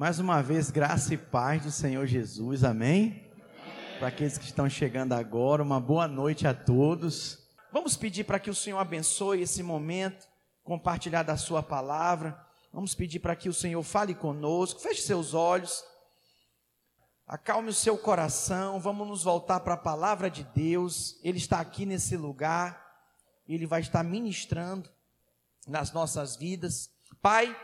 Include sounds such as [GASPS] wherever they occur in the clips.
Mais uma vez, graça e paz do Senhor Jesus, amém? Para aqueles que estão chegando agora, uma boa noite a todos. Vamos pedir para que o Senhor abençoe esse momento, compartilhar da Sua palavra. Vamos pedir para que o Senhor fale conosco, feche seus olhos, acalme o seu coração. Vamos nos voltar para a palavra de Deus. Ele está aqui nesse lugar, ele vai estar ministrando nas nossas vidas. Pai,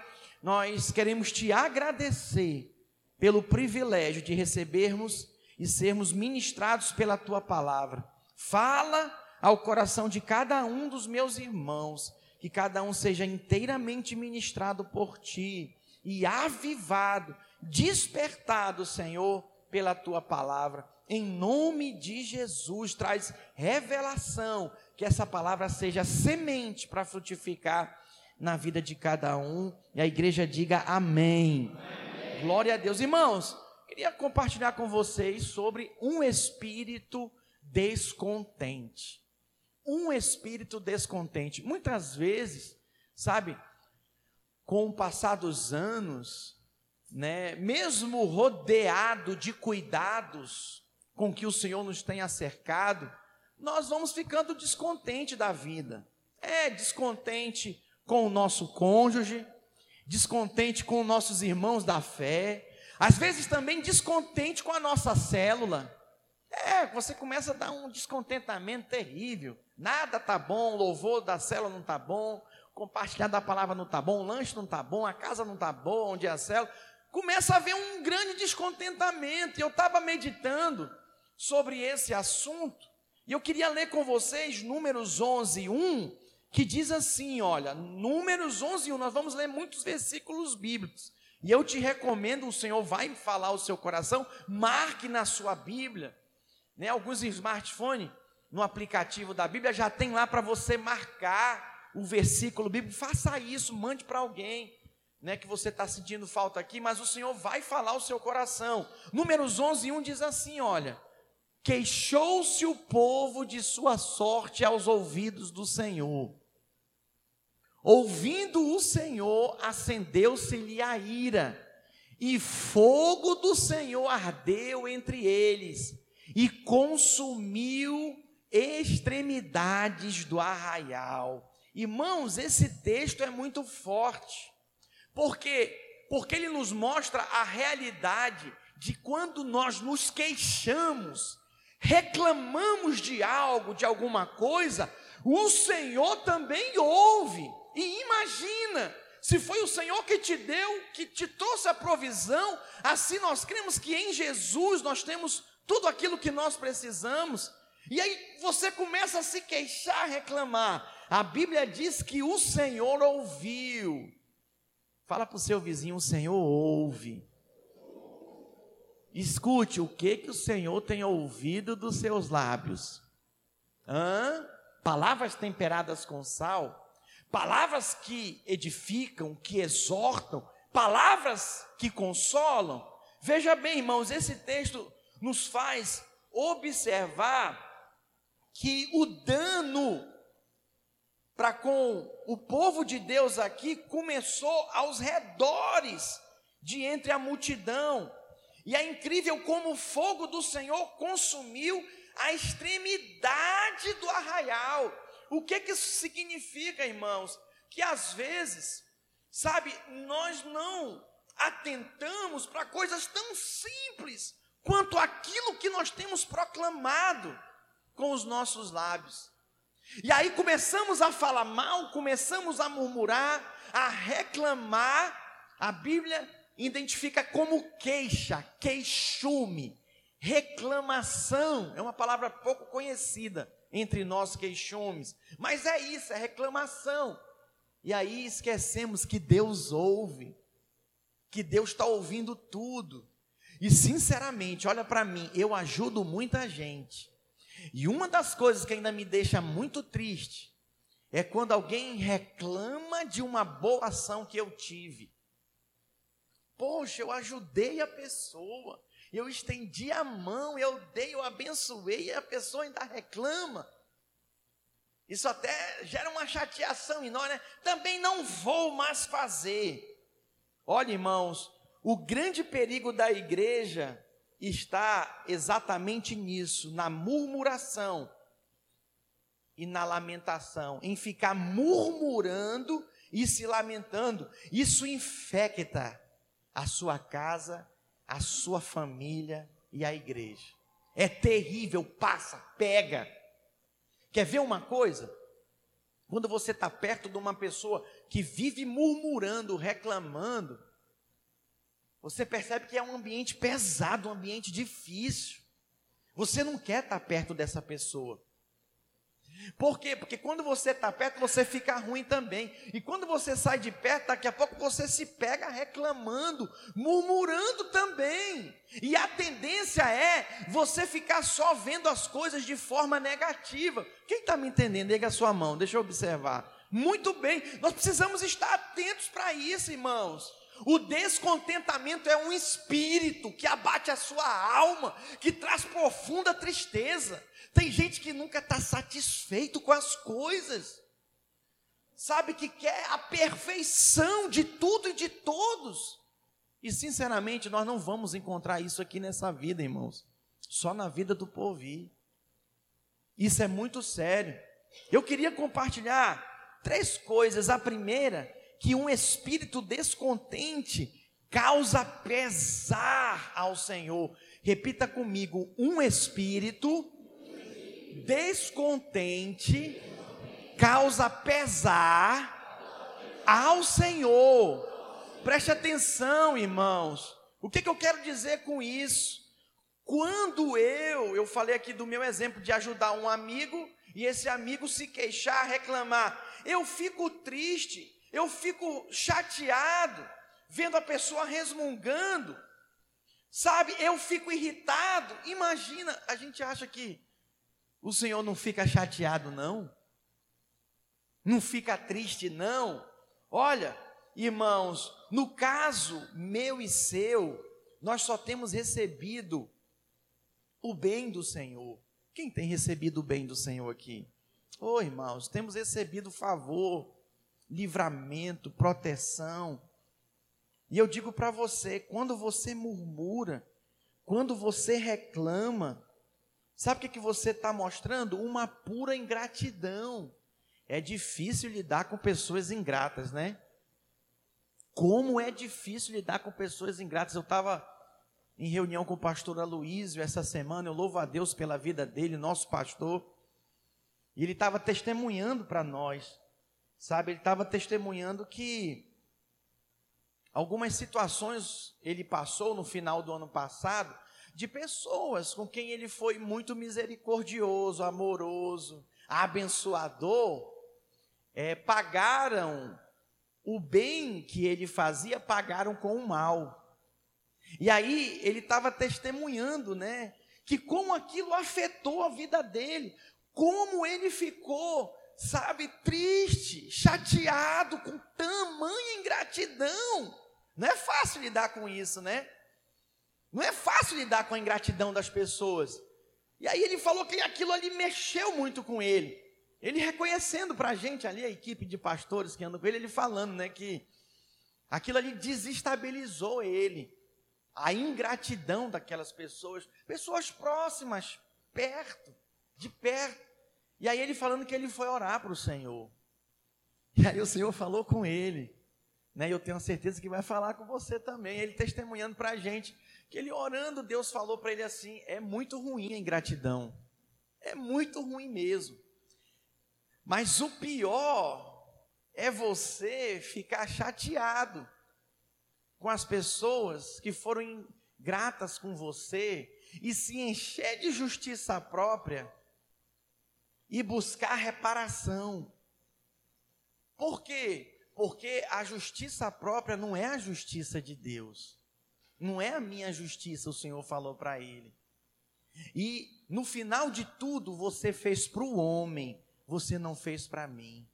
nós queremos te agradecer pelo privilégio de recebermos e sermos ministrados pela tua palavra. Fala ao coração de cada um dos meus irmãos, que cada um seja inteiramente ministrado por ti e avivado, despertado, Senhor, pela tua palavra. Em nome de Jesus, traz revelação, que essa palavra seja semente para frutificar na vida de cada um. E a igreja diga amém. amém. Glória a Deus. Irmãos, queria compartilhar com vocês sobre um espírito descontente. Um espírito descontente. Muitas vezes, sabe, com o passar dos anos, né, mesmo rodeado de cuidados com que o Senhor nos tem cercado, nós vamos ficando descontente da vida. É descontente com o nosso cônjuge, descontente com nossos irmãos da fé, às vezes também descontente com a nossa célula. É, você começa a dar um descontentamento terrível. Nada tá bom, louvor da célula não tá bom, compartilhar da palavra não tá bom, o lanche não tá bom, a casa não tá boa, onde é a célula. Começa a haver um grande descontentamento. Eu estava meditando sobre esse assunto, e eu queria ler com vocês Números 11, 1, que diz assim, olha, Números 11, 1, nós vamos ler muitos versículos bíblicos, e eu te recomendo, o Senhor vai falar o seu coração, marque na sua Bíblia, né, alguns smartphones, no aplicativo da Bíblia, já tem lá para você marcar o versículo bíblico, faça isso, mande para alguém, né, que você está sentindo falta aqui, mas o Senhor vai falar o seu coração, Números 11, 1 diz assim, olha, queixou-se o povo de sua sorte aos ouvidos do Senhor, Ouvindo o Senhor, acendeu-se-lhe a ira, e fogo do Senhor ardeu entre eles, e consumiu extremidades do arraial. Irmãos, esse texto é muito forte, porque porque ele nos mostra a realidade de quando nós nos queixamos, reclamamos de algo, de alguma coisa, o Senhor também ouve. E imagina, se foi o Senhor que te deu, que te trouxe a provisão, assim nós cremos que em Jesus nós temos tudo aquilo que nós precisamos. E aí você começa a se queixar, reclamar. A Bíblia diz que o Senhor ouviu. Fala para o seu vizinho, o Senhor ouve. Escute o que que o Senhor tem ouvido dos seus lábios. Hã? Palavras temperadas com sal palavras que edificam, que exortam, palavras que consolam. Veja bem, irmãos, esse texto nos faz observar que o dano para com o povo de Deus aqui começou aos redores de entre a multidão. E é incrível como o fogo do Senhor consumiu a extremidade do arraial. O que, que isso significa, irmãos? Que às vezes, sabe, nós não atentamos para coisas tão simples quanto aquilo que nós temos proclamado com os nossos lábios. E aí começamos a falar mal, começamos a murmurar, a reclamar. A Bíblia identifica como queixa, queixume, reclamação, é uma palavra pouco conhecida entre nós queixumes. Mas é isso, é reclamação. E aí esquecemos que Deus ouve, que Deus está ouvindo tudo. E sinceramente, olha para mim, eu ajudo muita gente. E uma das coisas que ainda me deixa muito triste é quando alguém reclama de uma boa ação que eu tive. Poxa, eu ajudei a pessoa eu estendi a mão, eu dei, eu abençoei, e a pessoa ainda reclama. Isso até gera uma chateação em nós, né? Também não vou mais fazer. Olha, irmãos, O grande perigo da igreja está exatamente nisso, na murmuração e na lamentação, em ficar murmurando e se lamentando. Isso infecta a sua casa, a sua família e a igreja. É terrível, passa, pega. Quer ver uma coisa? Quando você está perto de uma pessoa que vive murmurando, reclamando, você percebe que é um ambiente pesado, um ambiente difícil. Você não quer estar tá perto dessa pessoa. Por quê? Porque quando você está perto, você fica ruim também. E quando você sai de perto, daqui a pouco você se pega reclamando, murmurando também. E a tendência é você ficar só vendo as coisas de forma negativa. Quem está me entendendo? Liga a sua mão, deixa eu observar. Muito bem, nós precisamos estar atentos para isso, irmãos. O descontentamento é um espírito que abate a sua alma, que traz profunda tristeza. Tem gente que nunca está satisfeito com as coisas, sabe que quer a perfeição de tudo e de todos. E sinceramente, nós não vamos encontrar isso aqui nessa vida, irmãos, só na vida do povo. Isso é muito sério. Eu queria compartilhar três coisas. A primeira, que um espírito descontente causa pesar ao Senhor. Repita comigo: um espírito descontente causa pesar ao Senhor. Preste atenção, irmãos. O que, que eu quero dizer com isso? Quando eu, eu falei aqui do meu exemplo de ajudar um amigo e esse amigo se queixar, reclamar, eu fico triste, eu fico chateado, vendo a pessoa resmungando, sabe? Eu fico irritado. Imagina, a gente acha que o Senhor não fica chateado, não. Não fica triste, não. Olha, irmãos, no caso meu e seu, nós só temos recebido o bem do Senhor. Quem tem recebido o bem do Senhor aqui? Ô oh, irmãos, temos recebido favor, livramento, proteção. E eu digo para você: quando você murmura, quando você reclama, Sabe o que, que você está mostrando? Uma pura ingratidão. É difícil lidar com pessoas ingratas, né? Como é difícil lidar com pessoas ingratas. Eu estava em reunião com o pastor Aloysio essa semana, eu louvo a Deus pela vida dele, nosso pastor. E ele estava testemunhando para nós, sabe? Ele estava testemunhando que algumas situações ele passou no final do ano passado de pessoas com quem ele foi muito misericordioso, amoroso, abençoador, é, pagaram o bem que ele fazia, pagaram com o mal. E aí ele estava testemunhando, né? Que como aquilo afetou a vida dele, como ele ficou, sabe, triste, chateado, com tamanha ingratidão. Não é fácil lidar com isso, né? Não é fácil lidar com a ingratidão das pessoas. E aí ele falou que aquilo ali mexeu muito com ele. Ele reconhecendo para a gente ali, a equipe de pastores que andam com ele, ele falando, né, que aquilo ali desestabilizou ele. A ingratidão daquelas pessoas, pessoas próximas, perto, de perto. E aí ele falando que ele foi orar para o Senhor. E aí o Senhor falou com ele. Né? Eu tenho certeza que vai falar com você também. Ele testemunhando para a gente que ele orando, Deus falou para ele assim: é muito ruim a ingratidão, é muito ruim mesmo. Mas o pior é você ficar chateado com as pessoas que foram gratas com você e se encher de justiça própria e buscar reparação. Por quê? Porque a justiça própria não é a justiça de Deus. Não é a minha justiça, o Senhor falou para ele. E no final de tudo, você fez para o homem, você não fez para mim.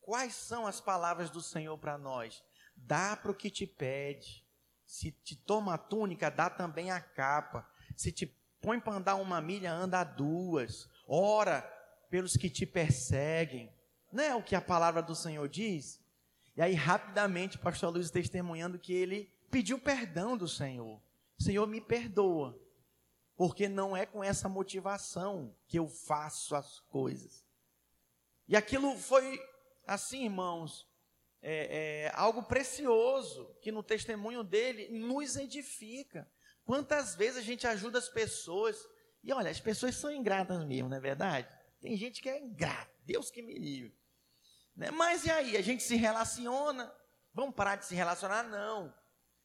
Quais são as palavras do Senhor para nós? Dá para o que te pede. Se te toma a túnica, dá também a capa. Se te põe para andar uma milha, anda duas. Ora pelos que te perseguem. Não é o que a palavra do Senhor diz? E aí, rapidamente, o pastor Luiz testemunhando que ele pediu perdão do Senhor. Senhor, me perdoa, porque não é com essa motivação que eu faço as coisas. E aquilo foi assim, irmãos, é, é, algo precioso que no testemunho dele nos edifica. Quantas vezes a gente ajuda as pessoas e olha, as pessoas são ingratas mesmo, não é verdade? Tem gente que é ingrata, Deus que me livre. Né? Mas e aí? A gente se relaciona, vamos parar de se relacionar? Não.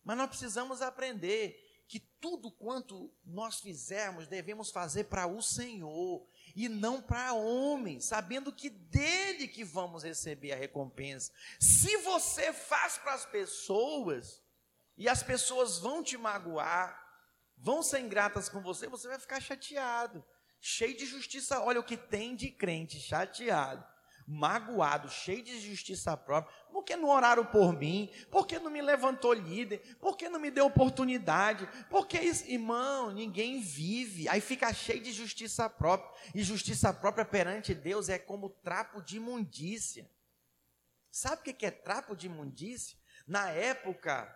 Mas nós precisamos aprender que tudo quanto nós fizermos devemos fazer para o Senhor e não para homem, sabendo que dele que vamos receber a recompensa. Se você faz para as pessoas e as pessoas vão te magoar, vão ser ingratas com você, você vai ficar chateado, cheio de justiça. Olha o que tem de crente chateado magoado, cheio de justiça própria, por que não oraram por mim? Por que não me levantou líder? Por que não me deu oportunidade? Porque irmão, ninguém vive, aí fica cheio de justiça própria, e justiça própria perante Deus é como trapo de imundícia. Sabe o que é trapo de imundícia? Na época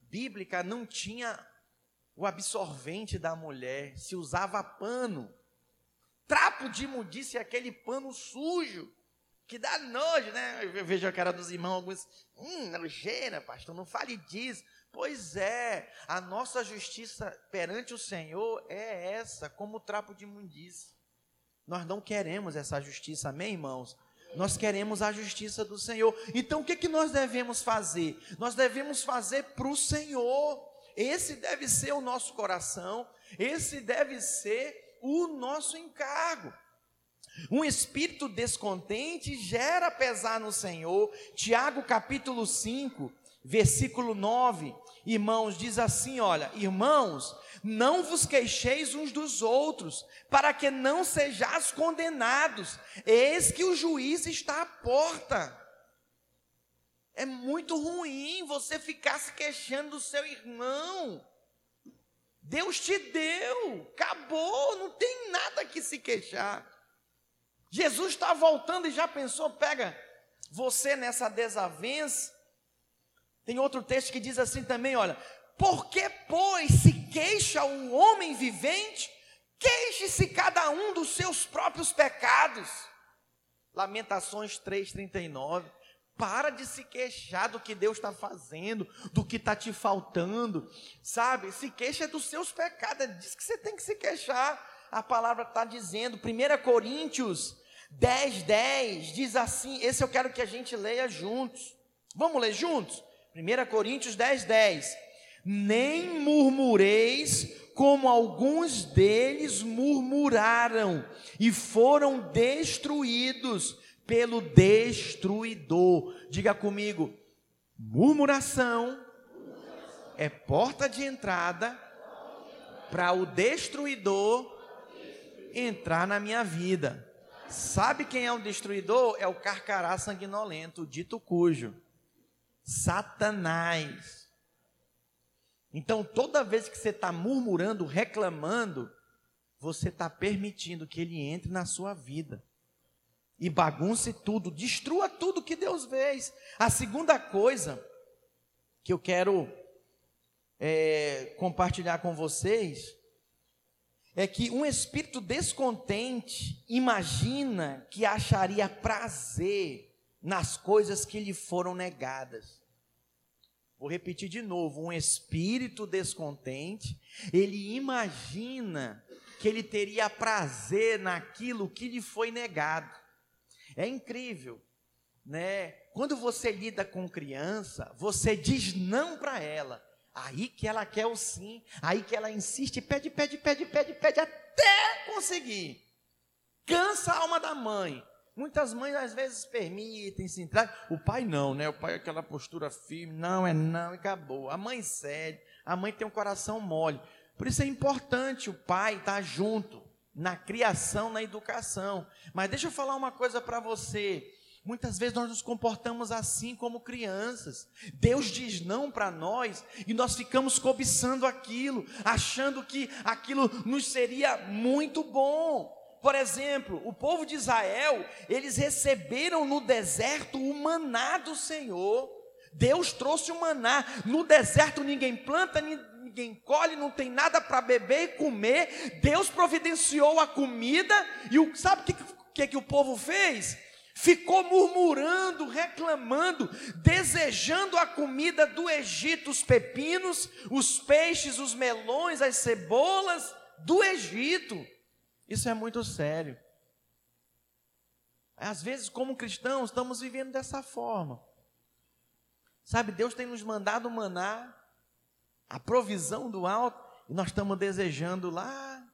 bíblica não tinha o absorvente da mulher, se usava pano. Trapo de imundícia é aquele pano sujo que dá nojo, né? Eu vejo a cara dos irmãos, alguns, hum, nojeira, pastor, não fale disso. Pois é, a nossa justiça perante o Senhor é essa, como trapo de imundícia. Nós não queremos essa justiça, amém, irmãos? Nós queremos a justiça do Senhor. Então, o que, que nós devemos fazer? Nós devemos fazer para o Senhor. Esse deve ser o nosso coração, esse deve ser o nosso encargo. Um espírito descontente gera pesar no Senhor. Tiago capítulo 5, versículo 9. Irmãos, diz assim: olha, irmãos, não vos queixeis uns dos outros, para que não sejais condenados. Eis que o juiz está à porta. É muito ruim você ficar se queixando do seu irmão. Deus te deu, acabou, não tem nada que se queixar. Jesus está voltando e já pensou, pega você nessa desavença. Tem outro texto que diz assim também, olha, por que, pois, se queixa o homem vivente? Queixe-se cada um dos seus próprios pecados. Lamentações 3,39. Para de se queixar do que Deus está fazendo, do que está te faltando, sabe? Se queixa dos seus pecados, diz que você tem que se queixar a palavra está dizendo, 1 Coríntios 10, 10, diz assim, esse eu quero que a gente leia juntos. Vamos ler juntos? 1 Coríntios 10, 10. Nem murmureis como alguns deles murmuraram e foram destruídos pelo destruidor. Diga comigo, murmuração é porta de entrada para o destruidor entrar na minha vida. Sabe quem é o destruidor? É o carcará sanguinolento, o dito cujo. Satanás. Então, toda vez que você está murmurando, reclamando, você está permitindo que ele entre na sua vida. E bagunce tudo, destrua tudo que Deus fez. A segunda coisa que eu quero é, compartilhar com vocês é que um espírito descontente imagina que acharia prazer nas coisas que lhe foram negadas. Vou repetir de novo: um espírito descontente, ele imagina que ele teria prazer naquilo que lhe foi negado. É incrível, né? Quando você lida com criança, você diz não para ela. Aí que ela quer o sim, aí que ela insiste, pede, pede, pede, pede, pede, até conseguir. Cansa a alma da mãe. Muitas mães às vezes permitem se entrar. O pai não, né? O pai é aquela postura firme, não é não e acabou. A mãe cede, a mãe tem um coração mole. Por isso é importante o pai estar junto na criação, na educação. Mas deixa eu falar uma coisa para você. Muitas vezes nós nos comportamos assim como crianças. Deus diz não para nós e nós ficamos cobiçando aquilo, achando que aquilo nos seria muito bom. Por exemplo, o povo de Israel, eles receberam no deserto o maná do Senhor. Deus trouxe o maná. No deserto ninguém planta, ninguém colhe, não tem nada para beber e comer. Deus providenciou a comida e o, sabe o que, que, que o povo fez? Ficou murmurando, reclamando, desejando a comida do Egito, os pepinos, os peixes, os melões, as cebolas do Egito. Isso é muito sério. Às vezes, como cristãos, estamos vivendo dessa forma. Sabe, Deus tem nos mandado maná, a provisão do alto, e nós estamos desejando lá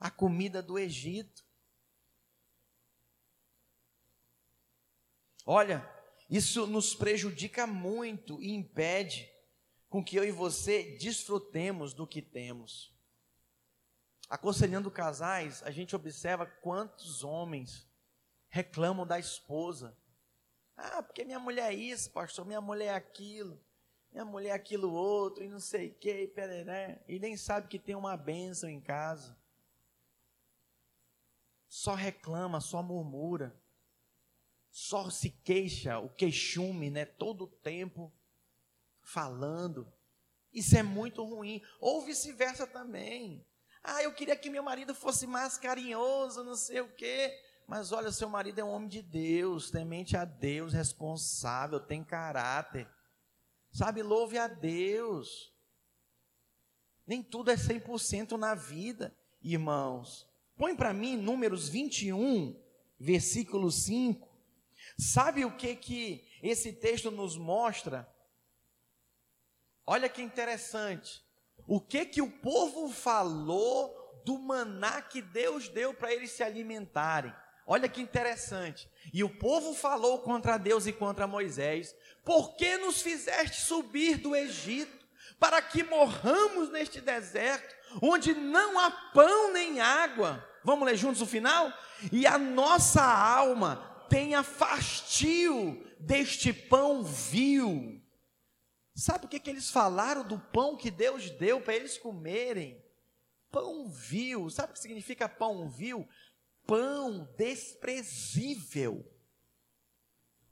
a comida do Egito. Olha, isso nos prejudica muito e impede com que eu e você desfrutemos do que temos. Aconselhando casais, a gente observa quantos homens reclamam da esposa. Ah, porque minha mulher é isso, pastor, minha mulher é aquilo, minha mulher é aquilo outro, e não sei o que, pereré, e nem sabe que tem uma bênção em casa. Só reclama, só murmura só se queixa, o queixume, né, todo o tempo falando. Isso é muito ruim. Ou vice-versa também. Ah, eu queria que meu marido fosse mais carinhoso, não sei o quê. Mas olha, seu marido é um homem de Deus, temente a Deus, responsável, tem caráter. Sabe, louve a Deus. Nem tudo é 100% na vida, irmãos. Põe para mim Números 21, versículo 5. Sabe o que que esse texto nos mostra? Olha que interessante. O que que o povo falou do maná que Deus deu para eles se alimentarem? Olha que interessante. E o povo falou contra Deus e contra Moisés: Por que nos fizeste subir do Egito para que morramos neste deserto, onde não há pão nem água? Vamos ler juntos o final? E a nossa alma tenha fastio deste pão vil. Sabe o que, que eles falaram do pão que Deus deu para eles comerem? Pão vil. Sabe o que significa pão vil? Pão desprezível.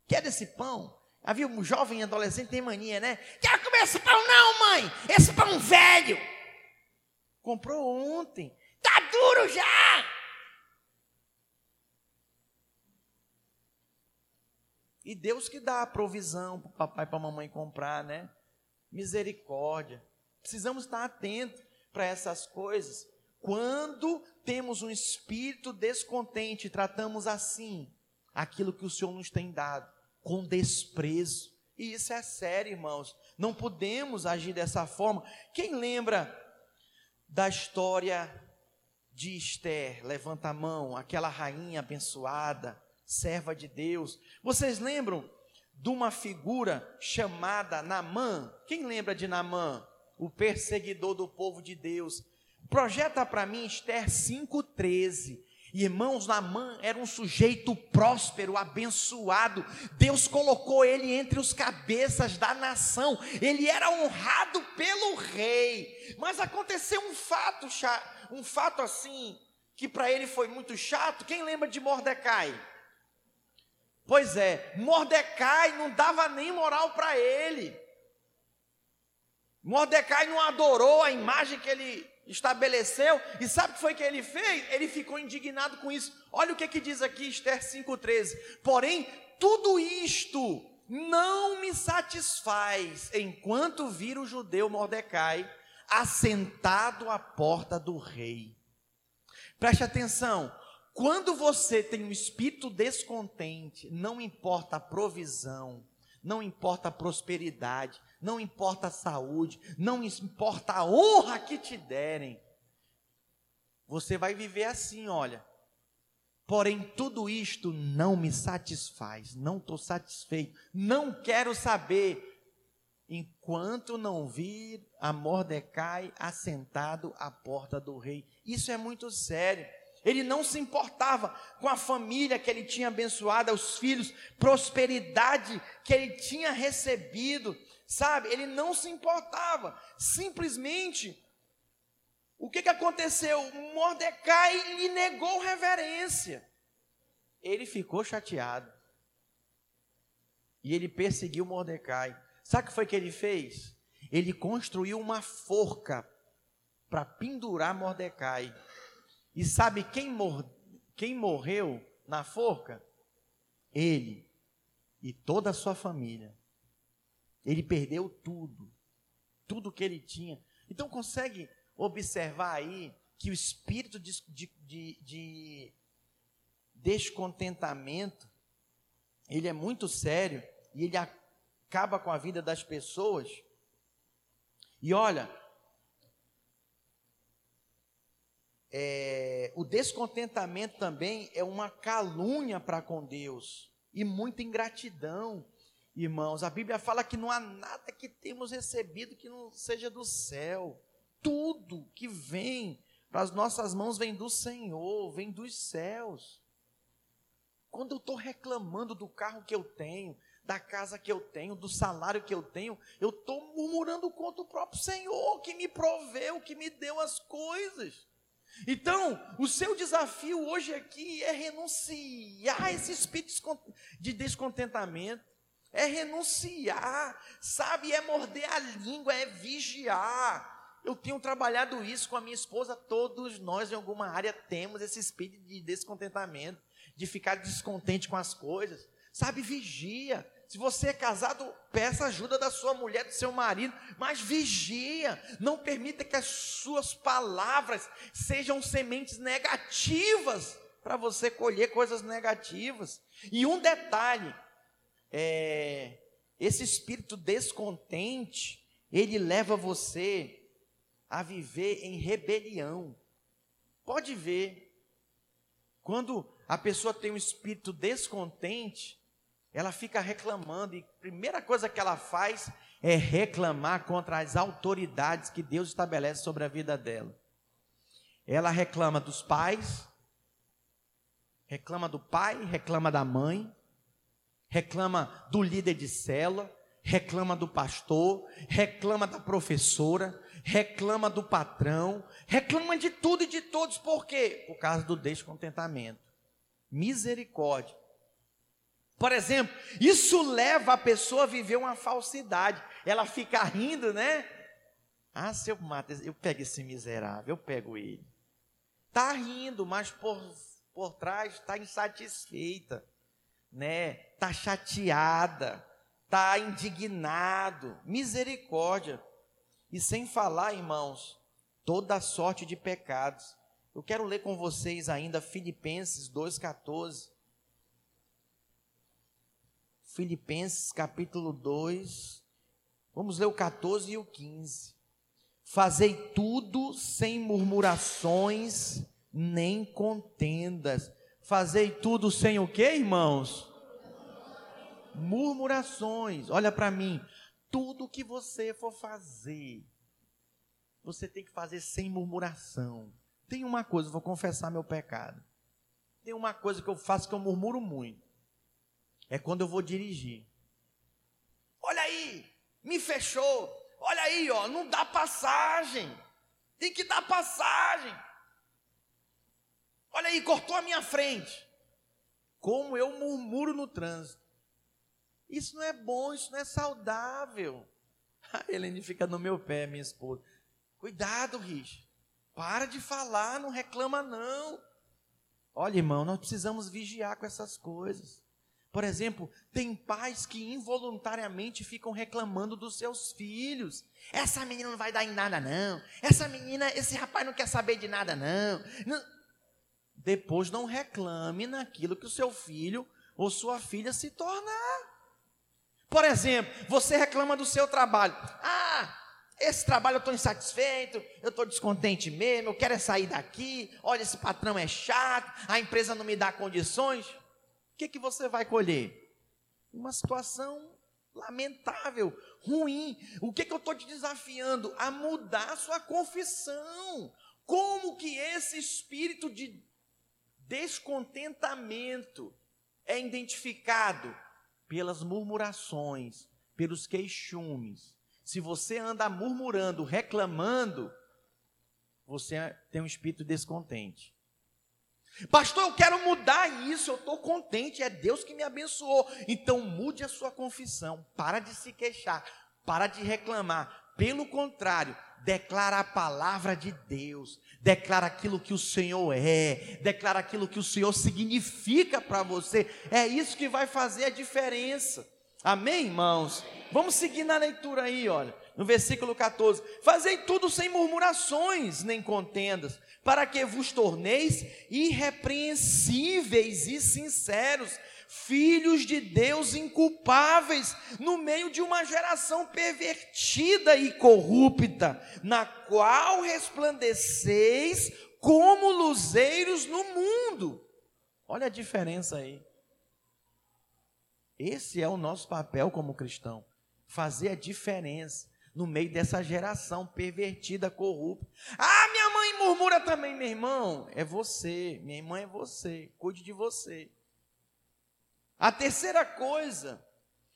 Quer desse pão? Havia um jovem adolescente tem mania, né? Quero comer esse pão não, mãe! Esse pão velho! Comprou ontem. Tá duro já! E Deus que dá a provisão para o papai e para a mamãe comprar, né? Misericórdia. Precisamos estar atentos para essas coisas. Quando temos um espírito descontente, tratamos assim aquilo que o Senhor nos tem dado, com desprezo. E isso é sério, irmãos. Não podemos agir dessa forma. Quem lembra da história de Esther? Levanta a mão, aquela rainha abençoada serva de Deus. Vocês lembram de uma figura chamada Namã? Quem lembra de Namã? O perseguidor do povo de Deus. Projeta para mim Esther 5,13. Irmãos, Namã era um sujeito próspero, abençoado. Deus colocou ele entre os cabeças da nação. Ele era honrado pelo rei. Mas aconteceu um fato, um fato assim, que para ele foi muito chato. Quem lembra de Mordecai? Pois é, Mordecai não dava nem moral para ele. Mordecai não adorou a imagem que ele estabeleceu, e sabe o que foi que ele fez? Ele ficou indignado com isso. Olha o que, que diz aqui Esther 5,13. Porém, tudo isto não me satisfaz, enquanto vir o judeu Mordecai assentado à porta do rei. Preste atenção, quando você tem um espírito descontente, não importa a provisão, não importa a prosperidade, não importa a saúde, não importa a honra que te derem, você vai viver assim, olha. Porém, tudo isto não me satisfaz, não estou satisfeito, não quero saber, enquanto não vir a Mordecai assentado à porta do rei. Isso é muito sério. Ele não se importava com a família que ele tinha abençoado, os filhos, prosperidade que ele tinha recebido, sabe? Ele não se importava. Simplesmente, o que, que aconteceu? Mordecai lhe negou reverência. Ele ficou chateado. E ele perseguiu Mordecai. Sabe o que foi que ele fez? Ele construiu uma forca para pendurar Mordecai. E sabe quem, mor quem morreu na forca? Ele e toda a sua família. Ele perdeu tudo, tudo que ele tinha. Então consegue observar aí que o espírito de, de, de, de descontentamento ele é muito sério e ele acaba com a vida das pessoas. E olha, é, o descontentamento também é uma calúnia para com Deus e muita ingratidão. Irmãos, a Bíblia fala que não há nada que temos recebido que não seja do céu. Tudo que vem para as nossas mãos vem do Senhor, vem dos céus. Quando eu estou reclamando do carro que eu tenho, da casa que eu tenho, do salário que eu tenho, eu estou murmurando contra o próprio Senhor que me proveu, que me deu as coisas. Então, o seu desafio hoje aqui é renunciar a esse espírito de descontentamento, é renunciar, sabe, é morder a língua, é vigiar. Eu tenho trabalhado isso com a minha esposa, todos nós em alguma área temos esse espírito de descontentamento, de ficar descontente com as coisas. Sabe, vigia. Se você é casado, peça ajuda da sua mulher, do seu marido, mas vigia. Não permita que as suas palavras sejam sementes negativas para você colher coisas negativas. E um detalhe, é, esse espírito descontente, ele leva você a viver em rebelião. Pode ver, quando a pessoa tem um espírito descontente, ela fica reclamando, e a primeira coisa que ela faz é reclamar contra as autoridades que Deus estabelece sobre a vida dela. Ela reclama dos pais, reclama do pai, reclama da mãe, reclama do líder de célula, reclama do pastor, reclama da professora, reclama do patrão, reclama de tudo e de todos, por quê? Por causa do descontentamento. Misericórdia. Por exemplo, isso leva a pessoa a viver uma falsidade. Ela fica rindo, né? Ah, se eu mato, eu pego esse miserável, eu pego ele. Está rindo, mas por, por trás está insatisfeita, né? Está chateada, está indignado. Misericórdia. E sem falar, irmãos, toda sorte de pecados. Eu quero ler com vocês ainda Filipenses 2,14. Filipenses capítulo 2. Vamos ler o 14 e o 15. Fazei tudo sem murmurações nem contendas. Fazei tudo sem o que, irmãos? Murmurações. Olha para mim. Tudo que você for fazer, você tem que fazer sem murmuração. Tem uma coisa, vou confessar meu pecado. Tem uma coisa que eu faço que eu murmuro muito. É quando eu vou dirigir. Olha aí, me fechou. Olha aí, ó, não dá passagem. Tem que dar passagem. Olha aí, cortou a minha frente. Como eu murmuro no trânsito. Isso não é bom, isso não é saudável. [LAUGHS] A Helene fica no meu pé, minha esposa. Cuidado, Rich. Para de falar, não reclama não. Olha, irmão, nós precisamos vigiar com essas coisas. Por exemplo, tem pais que involuntariamente ficam reclamando dos seus filhos. Essa menina não vai dar em nada, não. Essa menina, esse rapaz não quer saber de nada, não. não. Depois não reclame naquilo que o seu filho ou sua filha se tornar. Por exemplo, você reclama do seu trabalho. Ah, esse trabalho eu estou insatisfeito, eu estou descontente mesmo, eu quero é sair daqui. Olha, esse patrão é chato, a empresa não me dá condições. Que, que você vai colher? Uma situação lamentável, ruim. O que, que eu estou te desafiando? A mudar a sua confissão. Como que esse espírito de descontentamento é identificado? pelas murmurações, pelos queixumes. Se você anda murmurando, reclamando, você tem um espírito descontente. Pastor, eu quero mudar isso, eu estou contente, é Deus que me abençoou. Então mude a sua confissão, para de se queixar, para de reclamar. Pelo contrário, declara a palavra de Deus, declara aquilo que o Senhor é, declara aquilo que o Senhor significa para você. É isso que vai fazer a diferença. Amém, irmãos? Vamos seguir na leitura aí, olha, no versículo 14: Fazei tudo sem murmurações nem contendas, para que vos torneis irrepreensíveis e sinceros, filhos de Deus inculpáveis, no meio de uma geração pervertida e corrupta, na qual resplandeceis como luzeiros no mundo. Olha a diferença aí. Esse é o nosso papel como cristão, fazer a diferença no meio dessa geração pervertida, corrupta. Ah, minha mãe murmura também, meu irmão. É você, minha irmã é você. Cuide de você. A terceira coisa,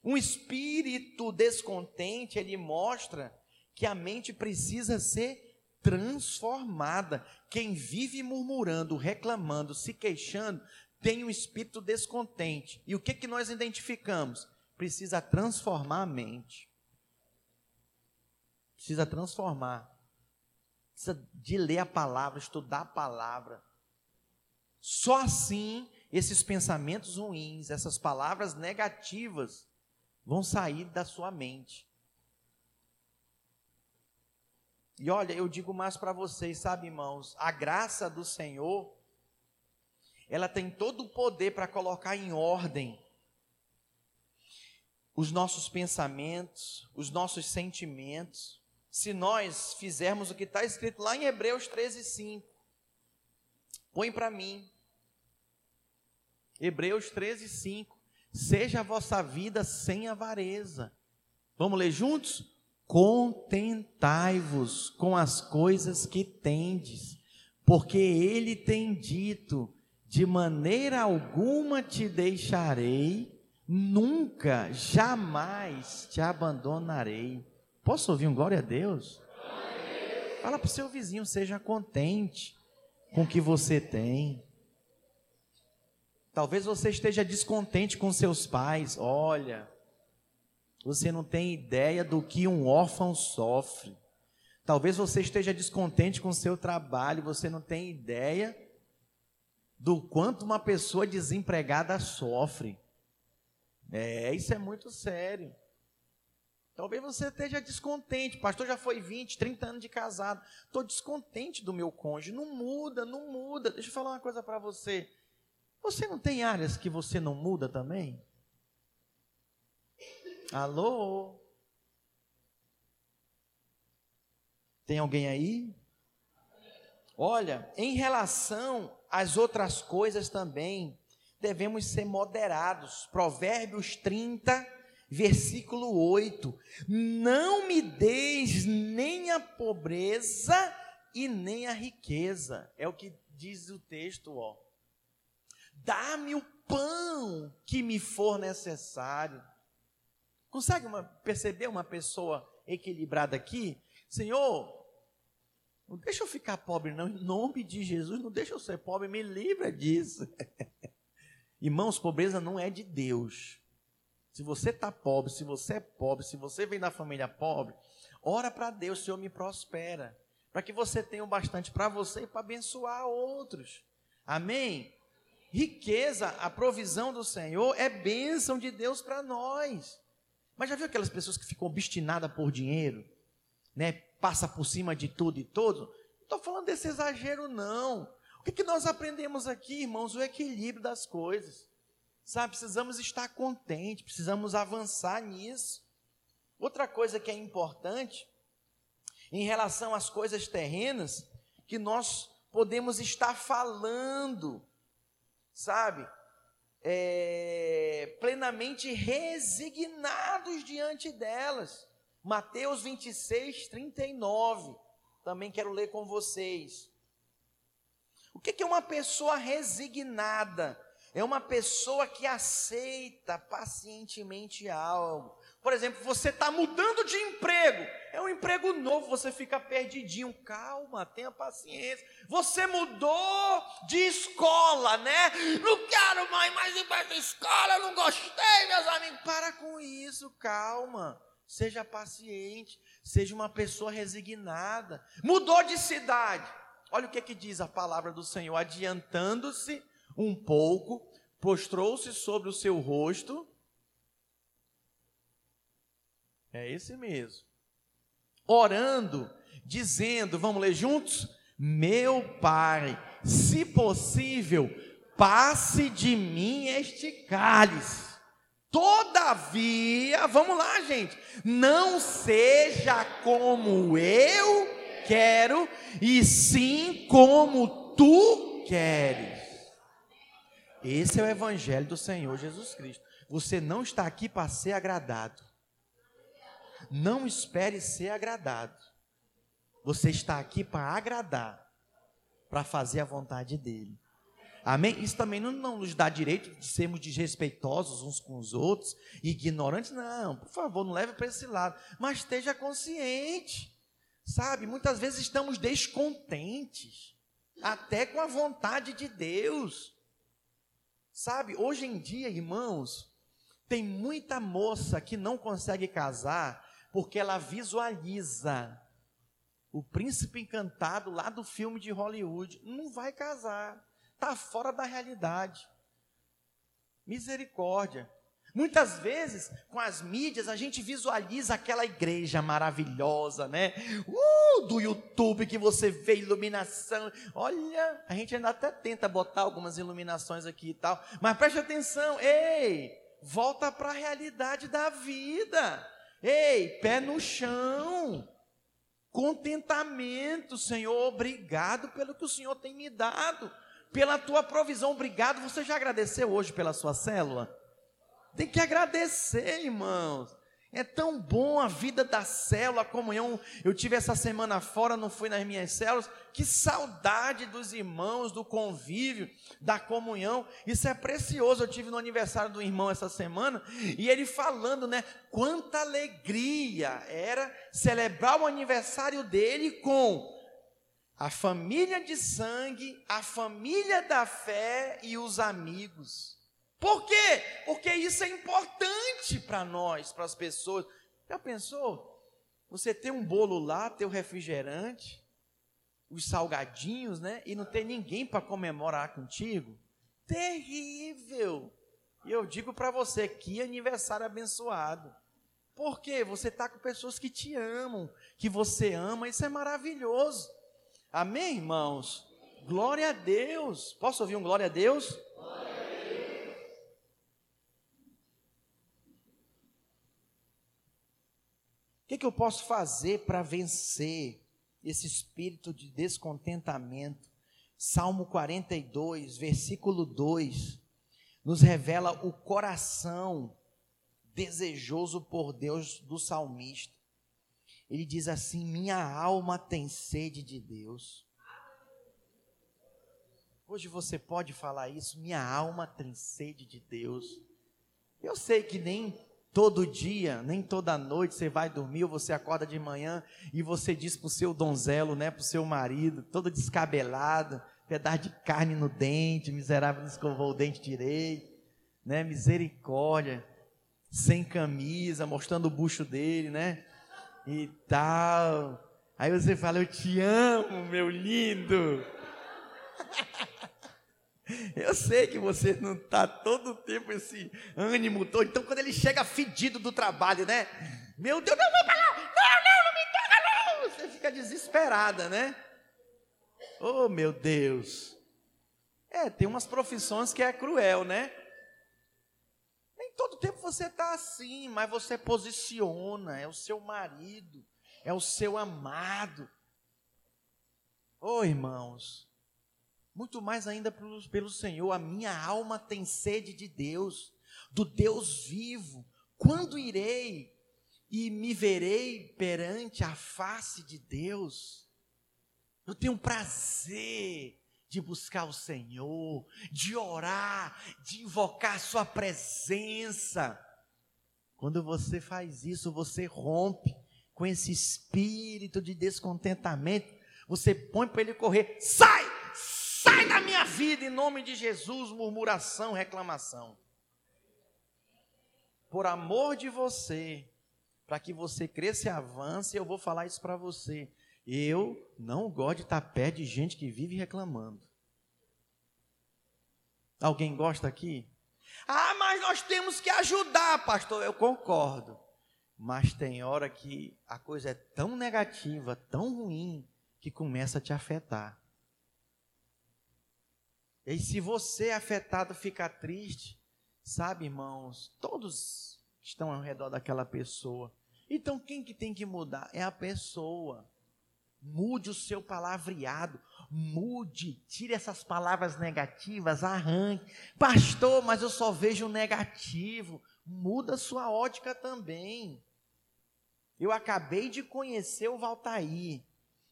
um espírito descontente, ele mostra que a mente precisa ser transformada. Quem vive murmurando, reclamando, se queixando, tem um espírito descontente. E o que, que nós identificamos? Precisa transformar a mente. Precisa transformar. Precisa de ler a palavra, estudar a palavra. Só assim esses pensamentos ruins, essas palavras negativas vão sair da sua mente. E olha, eu digo mais para vocês, sabe, irmãos, a graça do Senhor, ela tem todo o poder para colocar em ordem os nossos pensamentos, os nossos sentimentos, se nós fizermos o que está escrito lá em Hebreus 13, 5. Põe para mim. Hebreus 13, 5. Seja a vossa vida sem avareza. Vamos ler juntos? Contentai-vos com as coisas que tendes, porque ele tem dito: de maneira alguma te deixarei, nunca, jamais te abandonarei. Posso ouvir um glória a Deus? Fala para o seu vizinho, seja contente com o que você tem. Talvez você esteja descontente com seus pais. Olha, você não tem ideia do que um órfão sofre. Talvez você esteja descontente com seu trabalho, você não tem ideia do quanto uma pessoa desempregada sofre. É, isso é muito sério. Talvez você esteja descontente. Pastor já foi 20, 30 anos de casado. Estou descontente do meu cônjuge. Não muda, não muda. Deixa eu falar uma coisa para você. Você não tem áreas que você não muda também? Alô? Tem alguém aí? Olha, em relação às outras coisas também, devemos ser moderados. Provérbios 30, versículo 8: Não me deis nem a pobreza e nem a riqueza, é o que diz o texto, ó. Dá-me o pão que me for necessário. Consegue uma, perceber uma pessoa equilibrada aqui? Senhor, não deixa eu ficar pobre, não, em nome de Jesus, não deixa eu ser pobre, me livra disso. [LAUGHS] Irmãos, pobreza não é de Deus. Se você está pobre, se você é pobre, se você vem da família pobre, ora para Deus, Senhor me prospera, para que você tenha o bastante para você e para abençoar outros. Amém? Riqueza, a provisão do Senhor é bênção de Deus para nós. Mas já viu aquelas pessoas que ficam obstinadas por dinheiro, né? Passa por cima de tudo e todos? Não estou falando desse exagero, não. O que, que nós aprendemos aqui, irmãos? O equilíbrio das coisas. Sabe, precisamos estar contentes, precisamos avançar nisso. Outra coisa que é importante, em relação às coisas terrenas, que nós podemos estar falando, sabe, é, plenamente resignados diante delas. Mateus 26, 39. Também quero ler com vocês. O que é uma pessoa resignada? É uma pessoa que aceita pacientemente algo, Por exemplo, você está mudando de emprego, é um emprego novo, você fica perdidinho. Calma, tenha paciência. Você mudou de escola, né? Não quero mais, mais ir para escola, não gostei, meus amigos. Para com isso, calma. Seja paciente, seja uma pessoa resignada. Mudou de cidade. Olha o que, que diz a palavra do Senhor. Adiantando-se um pouco, prostrou-se sobre o seu rosto é esse mesmo. Orando, dizendo, vamos ler juntos? Meu Pai, se possível, passe de mim este cálice. Todavia, vamos lá, gente, não seja como eu quero, e sim como tu queres. Esse é o evangelho do Senhor Jesus Cristo. Você não está aqui para ser agradado. Não espere ser agradado. Você está aqui para agradar, para fazer a vontade dele. Amém? Isso também não, não, nos dá direito de sermos desrespeitosos uns com os outros, ignorantes. Não, por favor, não leve para esse lado. Mas esteja consciente. Sabe, muitas vezes estamos descontentes, até com a vontade de Deus. Sabe, hoje em dia, irmãos, tem muita moça que não consegue casar porque ela visualiza o príncipe encantado lá do filme de Hollywood. Não vai casar, está fora da realidade. Misericórdia. Muitas vezes, com as mídias, a gente visualiza aquela igreja maravilhosa, né? Uh, do YouTube que você vê iluminação. Olha, a gente ainda até tenta botar algumas iluminações aqui e tal, mas preste atenção, ei, volta para a realidade da vida. Ei, pé no chão. Contentamento, Senhor, obrigado pelo que o Senhor tem me dado, pela tua provisão, obrigado. Você já agradeceu hoje pela sua célula? Tem que agradecer, irmãos. É tão bom a vida da célula, a comunhão. Eu tive essa semana fora, não fui nas minhas células. Que saudade dos irmãos, do convívio, da comunhão. Isso é precioso. Eu tive no aniversário do irmão essa semana e ele falando, né? Quanta alegria era celebrar o aniversário dele com a família de sangue, a família da fé e os amigos. Por quê? Porque isso é importante para nós, para as pessoas. Já pensou? Você tem um bolo lá, teu refrigerante, os salgadinhos, né? E não tem ninguém para comemorar contigo? Terrível! E eu digo para você, que aniversário abençoado. Porque você está com pessoas que te amam, que você ama, isso é maravilhoso. Amém, irmãos? Glória a Deus. Posso ouvir um glória a Deus? O que, que eu posso fazer para vencer esse espírito de descontentamento? Salmo 42, versículo 2, nos revela o coração desejoso por Deus do salmista. Ele diz assim: Minha alma tem sede de Deus. Hoje você pode falar isso, minha alma tem sede de Deus. Eu sei que nem todo dia, nem toda noite você vai dormir, ou você acorda de manhã e você diz para o seu donzelo, né, para o seu marido, todo descabelado, pedaço de carne no dente, miserável não escovou o dente direito, né, misericórdia, sem camisa, mostrando o bucho dele, né, e tal. Aí você fala, eu te amo, meu lindo. [LAUGHS] Eu sei que você não está todo o tempo esse ânimo todo. Então, quando ele chega fedido do trabalho, né? Meu Deus, não vai para lá! Não, não, não me toca, não! Você fica desesperada, né? Oh, meu Deus. É, tem umas profissões que é cruel, né? Todo tempo você está assim, mas você posiciona, é o seu marido, é o seu amado. Oh, irmãos, muito mais ainda pelo, pelo Senhor. A minha alma tem sede de Deus, do Deus vivo. Quando irei e me verei perante a face de Deus? Eu tenho prazer de buscar o Senhor, de orar, de invocar Sua presença. Quando você faz isso, você rompe com esse espírito de descontentamento. Você põe para ele correr, sai, sai da minha vida em nome de Jesus, murmuração, reclamação. Por amor de você, para que você cresça e avance, eu vou falar isso para você. Eu não gosto de estar perto de gente que vive reclamando. Alguém gosta aqui? Ah, mas nós temos que ajudar, pastor. Eu concordo. Mas tem hora que a coisa é tão negativa, tão ruim, que começa a te afetar. E se você é afetado fica triste, sabe, irmãos, todos estão ao redor daquela pessoa. Então quem que tem que mudar? É a pessoa. Mude o seu palavreado, mude, tire essas palavras negativas, arranque. Pastor, mas eu só vejo negativo. Muda sua ótica também. Eu acabei de conhecer o Valtaí.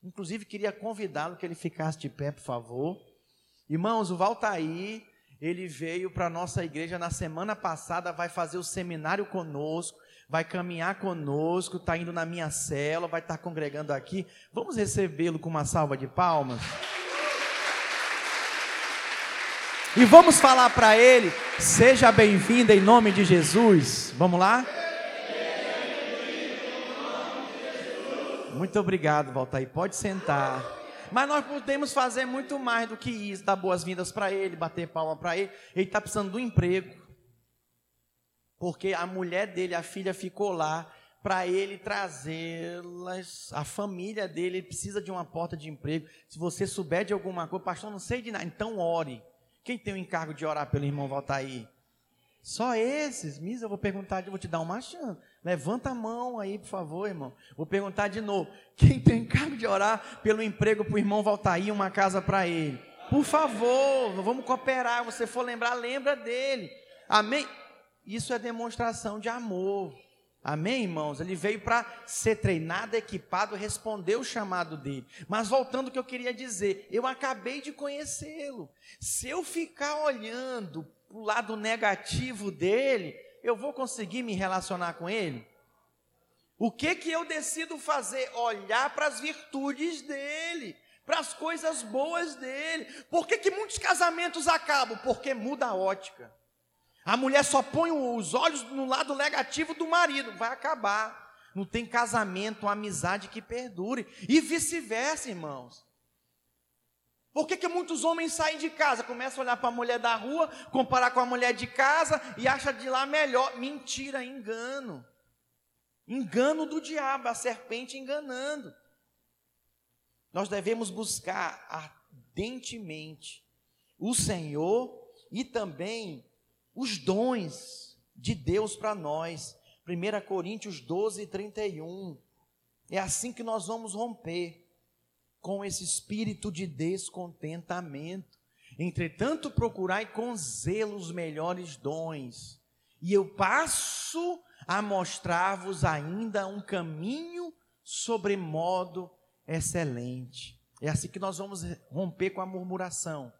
Inclusive, queria convidá-lo que ele ficasse de pé, por favor. Irmãos, o Valtaí, ele veio para a nossa igreja na semana passada, vai fazer o seminário conosco vai caminhar conosco, está indo na minha cela, vai estar tá congregando aqui. Vamos recebê-lo com uma salva de palmas. E vamos falar para ele: seja bem-vindo em nome de Jesus. Vamos lá? Muito obrigado, Valtair. Pode sentar. Mas nós podemos fazer muito mais do que isso, dar boas-vindas para ele, bater palma para ele. Ele está precisando um emprego porque a mulher dele, a filha, ficou lá para ele trazê-las, a família dele, ele precisa de uma porta de emprego. Se você souber de alguma coisa, pastor, não sei de nada, então ore. Quem tem o encargo de orar pelo irmão aí? Só esses, Misa, eu vou perguntar, eu vou te dar uma chance. Levanta a mão aí, por favor, irmão. Vou perguntar de novo. Quem tem o encargo de orar pelo emprego para o irmão aí, uma casa para ele? Por favor, vamos cooperar. Se você for lembrar, lembra dele. Amém? Isso é demonstração de amor. Amém, irmãos? Ele veio para ser treinado, equipado, responder o chamado dele. Mas voltando ao que eu queria dizer, eu acabei de conhecê-lo. Se eu ficar olhando para o lado negativo dele, eu vou conseguir me relacionar com ele? O que que eu decido fazer? Olhar para as virtudes dele, para as coisas boas dele. Por que, que muitos casamentos acabam? Porque muda a ótica. A mulher só põe os olhos no lado negativo do marido, vai acabar. Não tem casamento, amizade que perdure. E vice-versa, irmãos. Por que, que muitos homens saem de casa, começam a olhar para a mulher da rua, comparar com a mulher de casa e acha de lá melhor? Mentira, engano. Engano do diabo, a serpente enganando. Nós devemos buscar ardentemente o Senhor e também os dons de Deus para nós. 1 Coríntios 12, 31. É assim que nós vamos romper com esse espírito de descontentamento. Entretanto, procurai com zelo os melhores dons, e eu passo a mostrar-vos ainda um caminho sobremodo excelente. É assim que nós vamos romper com a murmuração,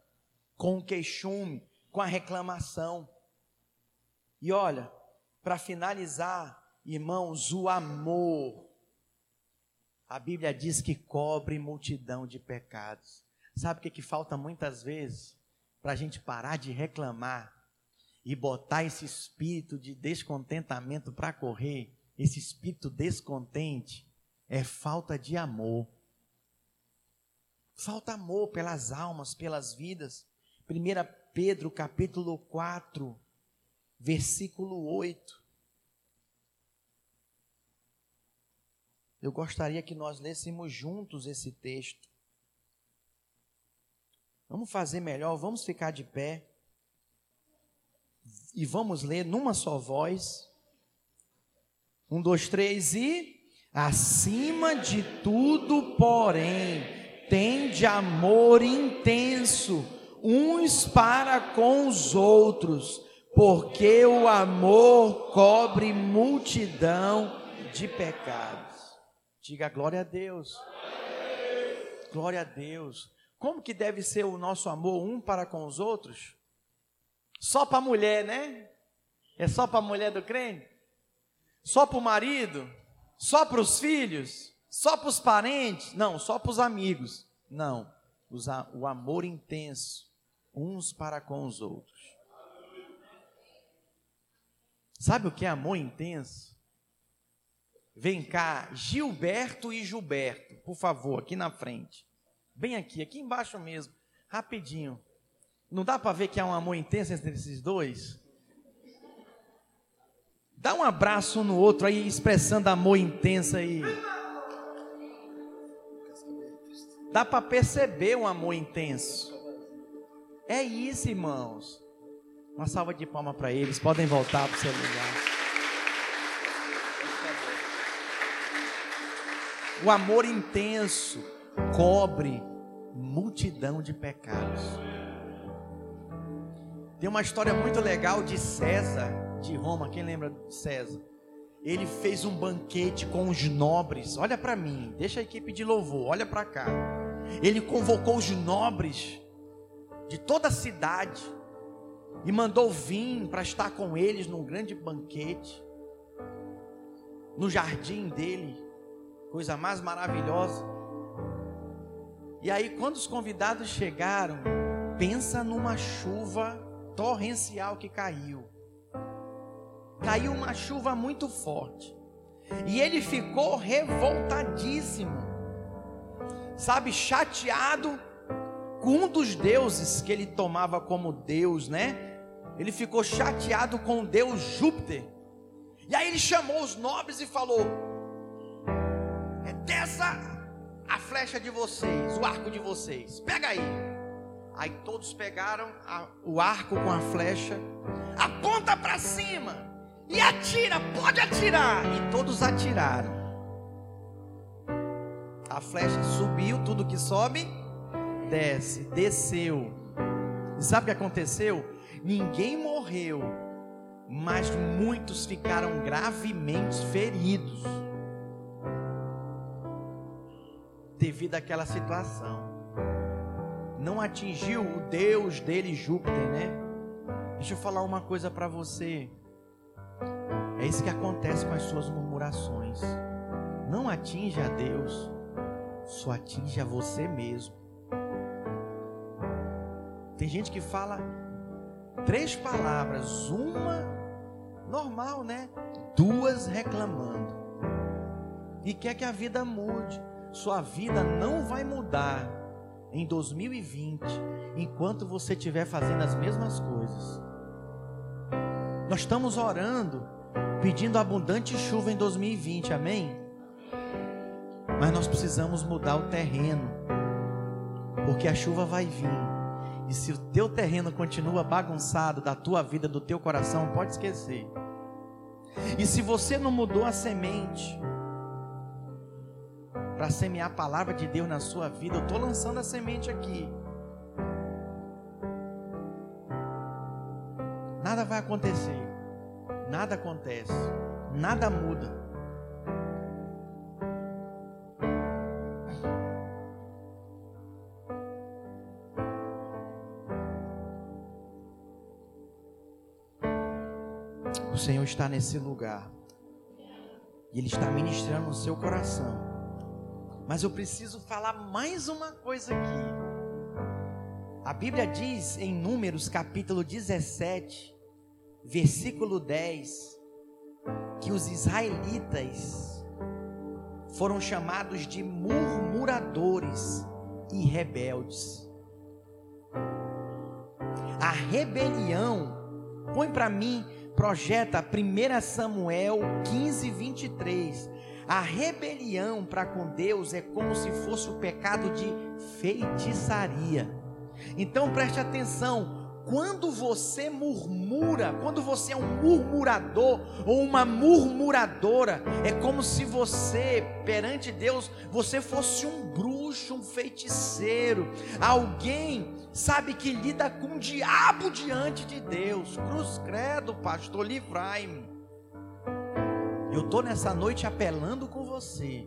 com o queixume, com a reclamação. E olha, para finalizar, irmãos, o amor. A Bíblia diz que cobre multidão de pecados. Sabe o que, que falta muitas vezes? Para a gente parar de reclamar e botar esse espírito de descontentamento para correr, esse espírito descontente, é falta de amor. Falta amor pelas almas, pelas vidas. 1 Pedro capítulo 4, versículo 8. Eu gostaria que nós lêssemos juntos esse texto. Vamos fazer melhor, vamos ficar de pé. E vamos ler numa só voz. Um, dois, três e. Acima de tudo, porém, tende amor intenso uns para com os outros porque o amor cobre multidão de pecados. Diga glória a Deus. Glória a Deus. Como que deve ser o nosso amor um para com os outros? Só para a mulher, né? É só para a mulher do crente? Só para o marido? Só para os filhos? Só para os parentes? Não, só para os amigos. Não. O amor intenso, uns para com os outros. Sabe o que é amor intenso? Vem cá, Gilberto e Gilberto, por favor, aqui na frente. Bem aqui, aqui embaixo mesmo, rapidinho. Não dá para ver que há um amor intenso entre esses dois? Dá um abraço no outro aí, expressando amor intenso aí. Dá para perceber um amor intenso. É isso, irmãos. Uma salva de palmas para eles. Podem voltar para o seu lugar. O amor intenso cobre multidão de pecados. Tem uma história muito legal de César de Roma, quem lembra de César? Ele fez um banquete com os nobres. Olha para mim, deixa a equipe de louvor, olha para cá. Ele convocou os nobres de toda a cidade e mandou vir para estar com eles num grande banquete no jardim dele, coisa mais maravilhosa. E aí, quando os convidados chegaram, pensa numa chuva torrencial que caiu caiu uma chuva muito forte. E ele ficou revoltadíssimo, sabe, chateado um dos deuses que ele tomava como Deus, né? Ele ficou chateado com o Deus Júpiter. E aí ele chamou os nobres e falou: É dessa a flecha de vocês, o arco de vocês, pega aí. Aí todos pegaram a, o arco com a flecha, aponta para cima e atira, pode atirar. E todos atiraram. A flecha subiu, tudo que sobe, desce, desceu. E sabe o que aconteceu? Ninguém morreu, mas muitos ficaram gravemente feridos devido àquela situação. Não atingiu o Deus dele, Júpiter, né? Deixa eu falar uma coisa para você. É isso que acontece com as suas murmurações. Não atinge a Deus, só atinge a você mesmo. Tem gente que fala três palavras, uma normal, né? Duas reclamando. E quer que a vida mude. Sua vida não vai mudar em 2020 enquanto você estiver fazendo as mesmas coisas. Nós estamos orando pedindo abundante chuva em 2020, amém? Mas nós precisamos mudar o terreno, porque a chuva vai vir. E se o teu terreno continua bagunçado da tua vida, do teu coração, pode esquecer. E se você não mudou a semente para semear a palavra de Deus na sua vida, eu estou lançando a semente aqui. Nada vai acontecer nada acontece, nada muda. Senhor está nesse lugar. E Ele está ministrando no seu coração. Mas eu preciso falar mais uma coisa aqui. A Bíblia diz em Números capítulo 17 versículo 10, que os israelitas foram chamados de murmuradores e rebeldes. A rebelião, põe para mim, projeta 1 Samuel 15, 23. A rebelião para com Deus é como se fosse o pecado de feitiçaria. Então preste atenção, quando você murmura, quando você é um murmurador ou uma murmuradora, é como se você, perante Deus, você fosse um bruxo, um feiticeiro, alguém, sabe, que lida com o diabo diante de Deus. Cruz credo, pastor, livrai-me. Eu estou nessa noite apelando com você,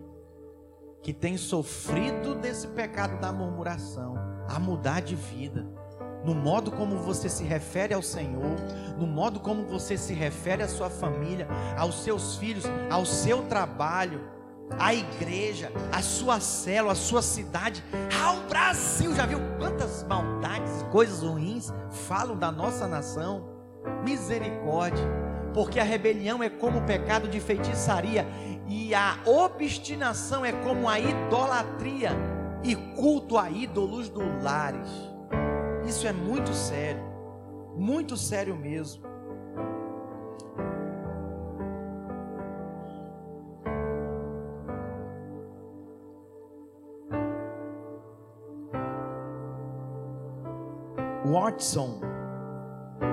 que tem sofrido desse pecado da murmuração, a mudar de vida no modo como você se refere ao Senhor, no modo como você se refere à sua família, aos seus filhos, ao seu trabalho, à igreja, à sua célula, à sua cidade, ao Brasil. Já viu quantas maldades, coisas ruins falam da nossa nação? Misericórdia, porque a rebelião é como o pecado de feitiçaria e a obstinação é como a idolatria e culto a ídolos do lares. Isso é muito sério, muito sério mesmo. Watson,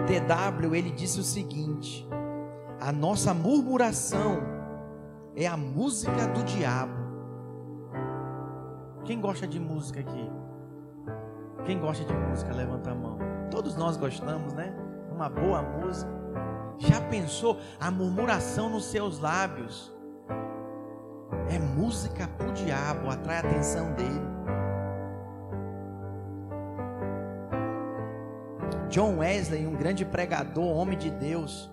TW, ele disse o seguinte: a nossa murmuração é a música do diabo. Quem gosta de música aqui? Quem gosta de música, levanta a mão. Todos nós gostamos, né? Uma boa música. Já pensou a murmuração nos seus lábios? É música para o diabo, atrai a atenção dele. John Wesley, um grande pregador, homem de Deus,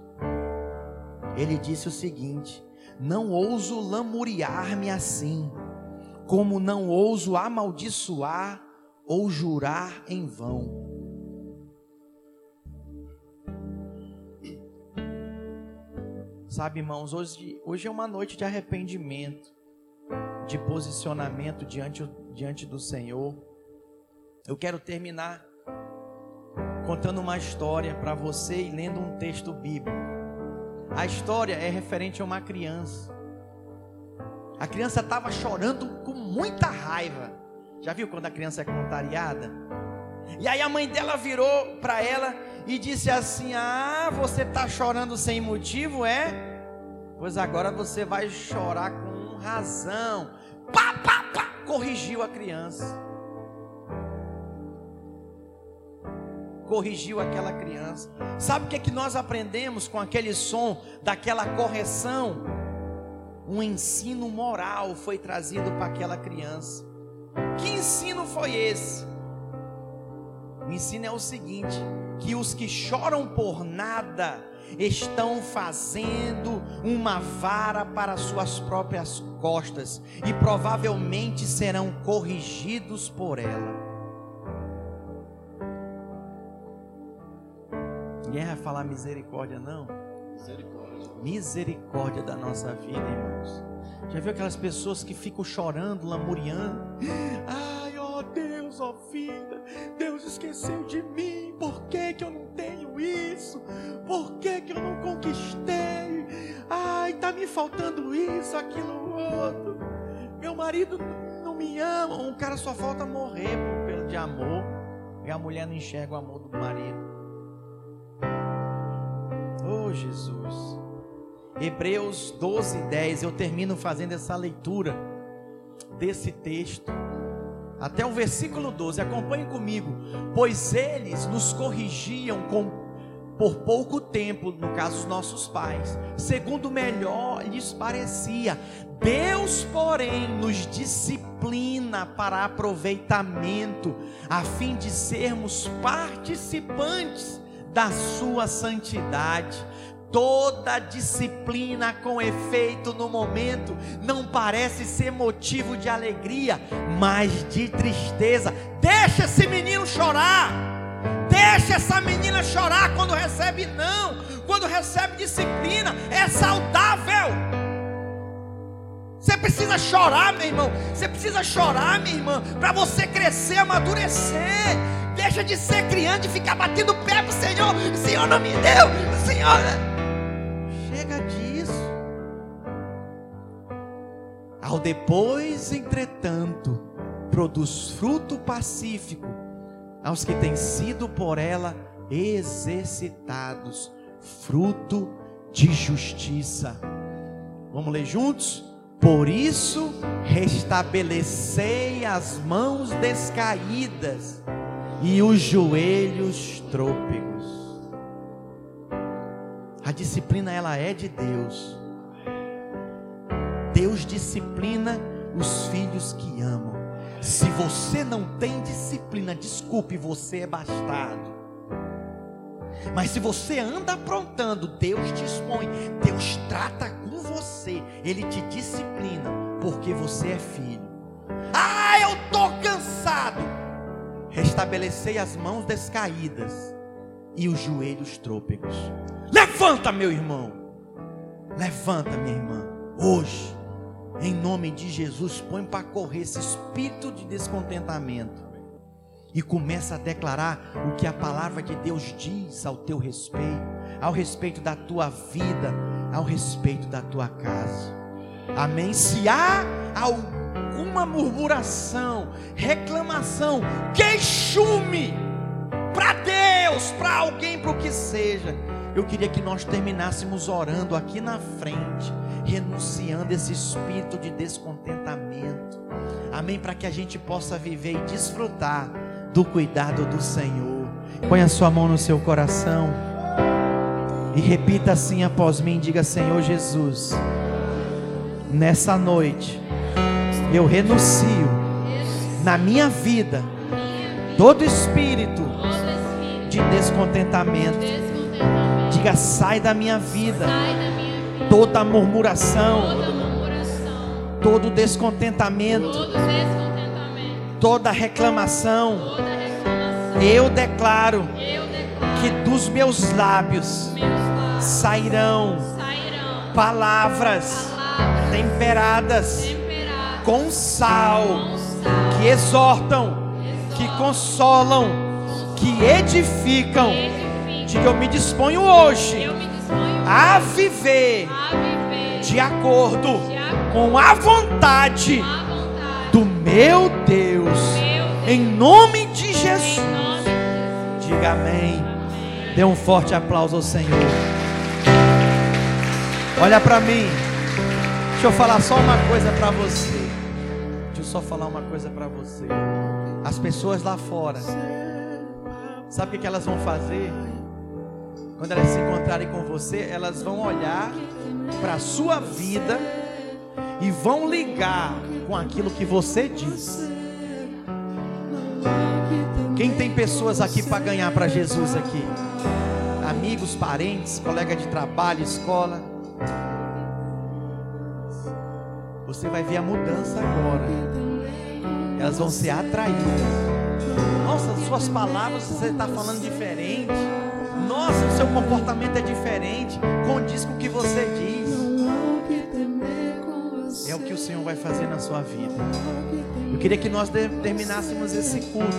ele disse o seguinte: Não ouso lamuriar-me assim, como não ouso amaldiçoar ou jurar em vão. Sabe, irmãos, hoje, hoje é uma noite de arrependimento, de posicionamento diante, diante do Senhor. Eu quero terminar contando uma história para você e lendo um texto bíblico. A história é referente a uma criança. A criança estava chorando com muita raiva. Já viu quando a criança é contrariada? E aí a mãe dela virou para ela e disse assim: Ah, você está chorando sem motivo, é? Pois agora você vai chorar com razão. Pá, pá, pá, corrigiu a criança. Corrigiu aquela criança. Sabe o que, é que nós aprendemos com aquele som, daquela correção? Um ensino moral foi trazido para aquela criança. Que ensino foi esse? O ensino é o seguinte: que os que choram por nada estão fazendo uma vara para suas próprias costas e provavelmente serão corrigidos por ela. Ninguém vai falar misericórdia, não? Misericórdia. Misericórdia da nossa vida, irmãos. Já viu aquelas pessoas que ficam chorando, lamuriando? [GASPS] Ai, ó Deus, ó vida, Deus esqueceu de mim. Por que, que eu não tenho isso? Por que, que eu não conquistei? Ai, tá me faltando isso, aquilo, outro. Meu marido não me ama. Um cara só falta morrer pelo de amor. E a mulher não enxerga o amor do marido. Oh, Jesus. Hebreus 12, 10. Eu termino fazendo essa leitura desse texto. Até o versículo 12. Acompanhe comigo. Pois eles nos corrigiam com, por pouco tempo, no caso os nossos pais, segundo melhor lhes parecia. Deus, porém, nos disciplina para aproveitamento, a fim de sermos participantes da sua santidade. Toda disciplina com efeito no momento não parece ser motivo de alegria, mas de tristeza. Deixa esse menino chorar. Deixa essa menina chorar quando recebe não, quando recebe disciplina, é saudável. Você precisa chorar, meu irmão. Você precisa chorar, minha irmã, para você crescer, amadurecer. Deixa de ser criança e ficar batendo o pé pro Senhor. Senhor não me deu. Senhor. Ao depois, entretanto, produz fruto pacífico aos que têm sido por ela exercitados, fruto de justiça. Vamos ler juntos? Por isso, restabelecei as mãos descaídas e os joelhos trôpegos. A disciplina ela é de Deus. Deus disciplina os filhos que amam. Se você não tem disciplina, desculpe, você é bastardo. Mas se você anda aprontando, Deus expõe, Deus trata com você, Ele te disciplina, porque você é filho. Ah, eu estou cansado. Restabelecei as mãos descaídas e os joelhos trôpegos. Levanta, meu irmão. Levanta, minha irmã. Hoje, em nome de Jesus, põe para correr esse espírito de descontentamento e começa a declarar o que a palavra de Deus diz ao teu respeito, ao respeito da tua vida, ao respeito da tua casa. Amém? Se há alguma murmuração, reclamação, queixume para Deus, para alguém, para o que seja, eu queria que nós terminássemos orando aqui na frente, renunciando esse espírito de descontentamento. Amém? Para que a gente possa viver e desfrutar do cuidado do Senhor. Põe a sua mão no seu coração e repita assim após mim: diga, Senhor Jesus, nessa noite eu renuncio na minha vida todo espírito de descontentamento. Diga, sai da minha vida. Toda murmuração, todo descontentamento. Toda reclamação, eu declaro que dos meus lábios sairão palavras temperadas com sal, que exortam, que consolam, que edificam. Diga, eu me disponho hoje a viver de acordo com a vontade do meu Deus, em nome de Jesus. Diga amém. Dê um forte aplauso ao Senhor. Olha para mim. Deixa eu falar só uma coisa para você. Deixa eu só falar uma coisa para você. As pessoas lá fora, sabe o que elas vão fazer? Quando elas se encontrarem com você, elas vão olhar para a sua vida e vão ligar com aquilo que você diz. Quem tem pessoas aqui para ganhar para Jesus aqui? Amigos, parentes, colega de trabalho, escola. Você vai ver a mudança agora. Elas vão ser atraídas. Nossa, suas palavras você está falando diferente. Nossa, o seu comportamento é diferente. Condiz com o que você diz é o que o Senhor vai fazer na sua vida. Eu queria que nós terminássemos esse culto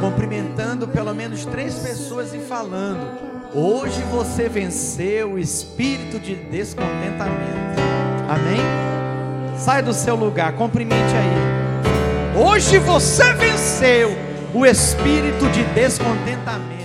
cumprimentando pelo menos três pessoas e falando: Hoje você venceu o espírito de descontentamento. Amém? Sai do seu lugar, cumprimente aí. Hoje você venceu o espírito de descontentamento.